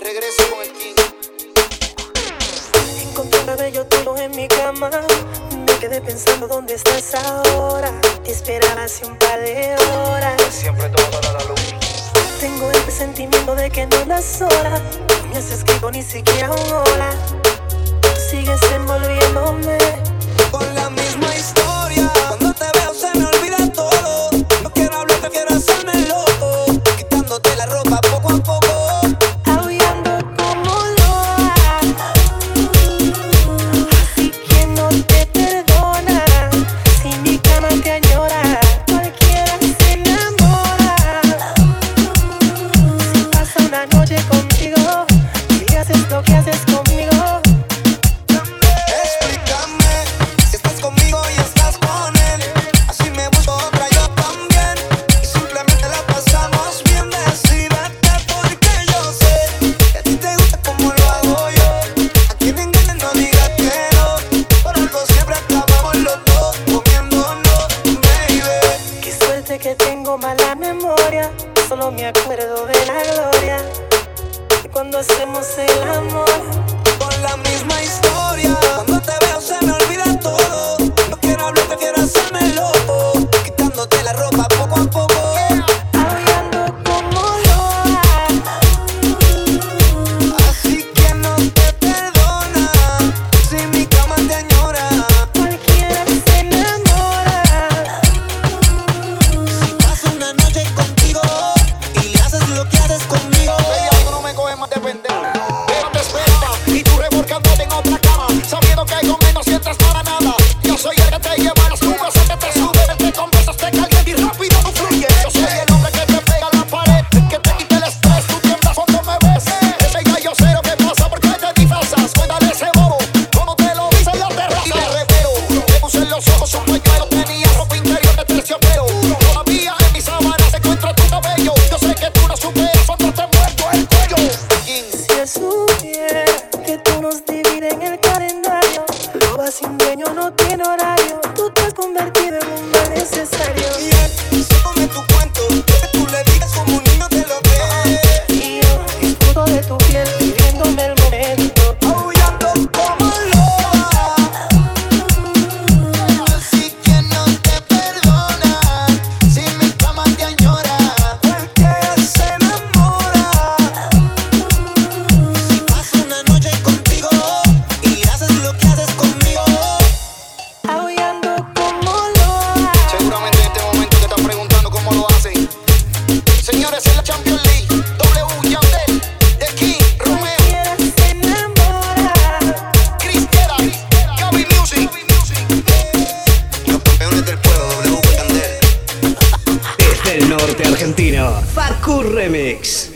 regreso con el King. Encontré un cabello tuyo en mi cama. Me quedé pensando dónde estás ahora. Te esperaba hace un par de horas. Siempre todo a la luz. Tengo el presentimiento de que no andas sola. No has escrito ni siquiera un hola. Sigues envolviendo la memoria, solo me acuerdo de la gloria. y cuando hacemos el amor. estés conmigo. grande del. Desde el norte argentino, Facu Remix.